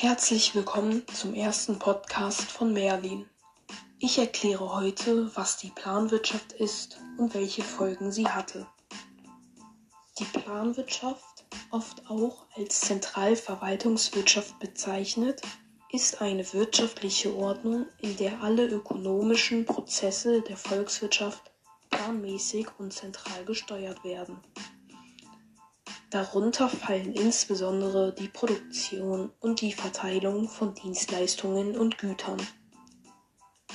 Herzlich willkommen zum ersten Podcast von Merlin. Ich erkläre heute, was die Planwirtschaft ist und welche Folgen sie hatte. Die Planwirtschaft, oft auch als Zentralverwaltungswirtschaft bezeichnet, ist eine wirtschaftliche Ordnung, in der alle ökonomischen Prozesse der Volkswirtschaft planmäßig und zentral gesteuert werden. Darunter fallen insbesondere die Produktion und die Verteilung von Dienstleistungen und Gütern.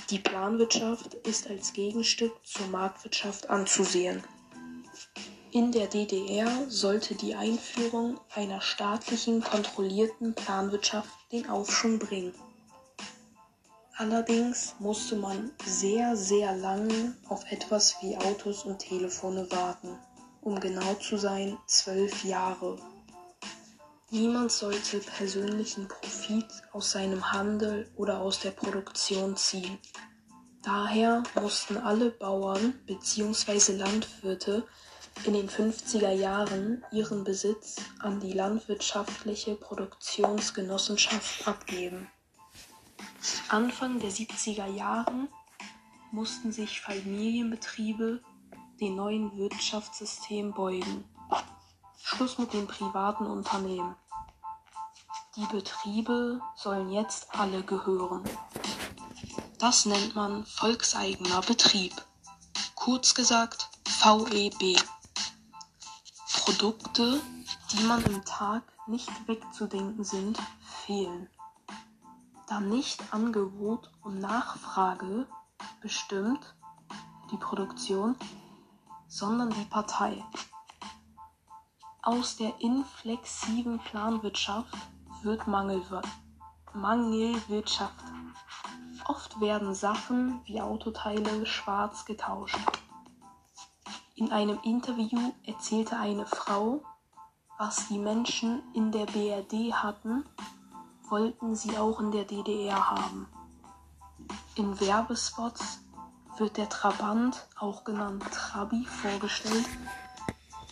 Die Planwirtschaft ist als Gegenstück zur Marktwirtschaft anzusehen. In der DDR sollte die Einführung einer staatlichen kontrollierten Planwirtschaft den Aufschwung bringen. Allerdings musste man sehr, sehr lange auf etwas wie Autos und Telefone warten um genau zu sein, zwölf Jahre. Niemand sollte persönlichen Profit aus seinem Handel oder aus der Produktion ziehen. Daher mussten alle Bauern bzw. Landwirte in den 50er Jahren ihren Besitz an die landwirtschaftliche Produktionsgenossenschaft abgeben. Anfang der 70er Jahren mussten sich Familienbetriebe dem neuen Wirtschaftssystem beugen. Schluss mit den privaten Unternehmen. Die Betriebe sollen jetzt alle gehören. Das nennt man volkseigener Betrieb. Kurz gesagt VEB. Produkte, die man im Tag nicht wegzudenken sind, fehlen. Da nicht Angebot und Nachfrage bestimmt die Produktion, sondern die Partei. Aus der inflexiblen Planwirtschaft wird Mangelwirtschaft. Oft werden Sachen wie Autoteile schwarz getauscht. In einem Interview erzählte eine Frau, was die Menschen in der BRD hatten, wollten sie auch in der DDR haben. In Werbespots wird der Trabant, auch genannt Trabi, vorgestellt,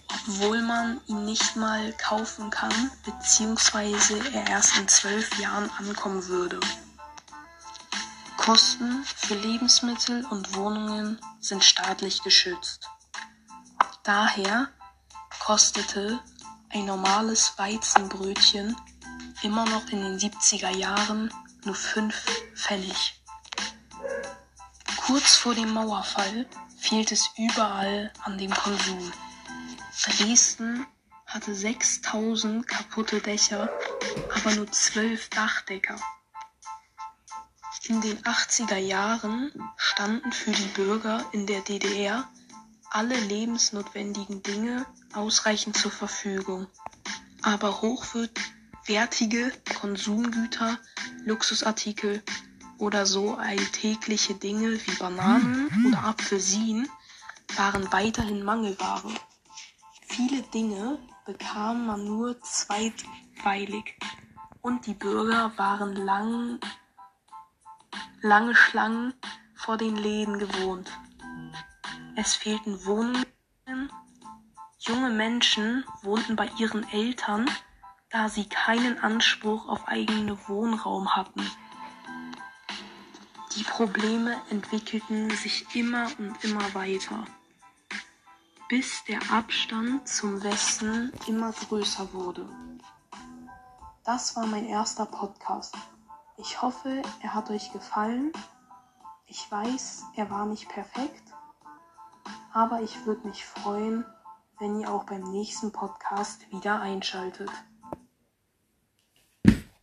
obwohl man ihn nicht mal kaufen kann, beziehungsweise er erst in zwölf Jahren ankommen würde. Kosten für Lebensmittel und Wohnungen sind staatlich geschützt. Daher kostete ein normales Weizenbrötchen immer noch in den 70er Jahren nur 5 Pfennig. Kurz vor dem Mauerfall fehlt es überall an dem Konsum. Dresden hatte 6000 kaputte Dächer, aber nur 12 Dachdecker. In den 80er Jahren standen für die Bürger in der DDR alle lebensnotwendigen Dinge ausreichend zur Verfügung. Aber hochwertige Konsumgüter, Luxusartikel oder so alltägliche Dinge wie Bananen oder Apfelsinen waren weiterhin Mangelware. Viele Dinge bekam man nur zweitweilig und die Bürger waren lang, lange Schlangen vor den Läden gewohnt. Es fehlten Wohnungen. Junge Menschen wohnten bei ihren Eltern, da sie keinen Anspruch auf eigenen Wohnraum hatten. Die Probleme entwickelten sich immer und immer weiter, bis der Abstand zum Westen immer größer wurde. Das war mein erster Podcast. Ich hoffe, er hat euch gefallen. Ich weiß, er war nicht perfekt, aber ich würde mich freuen, wenn ihr auch beim nächsten Podcast wieder einschaltet.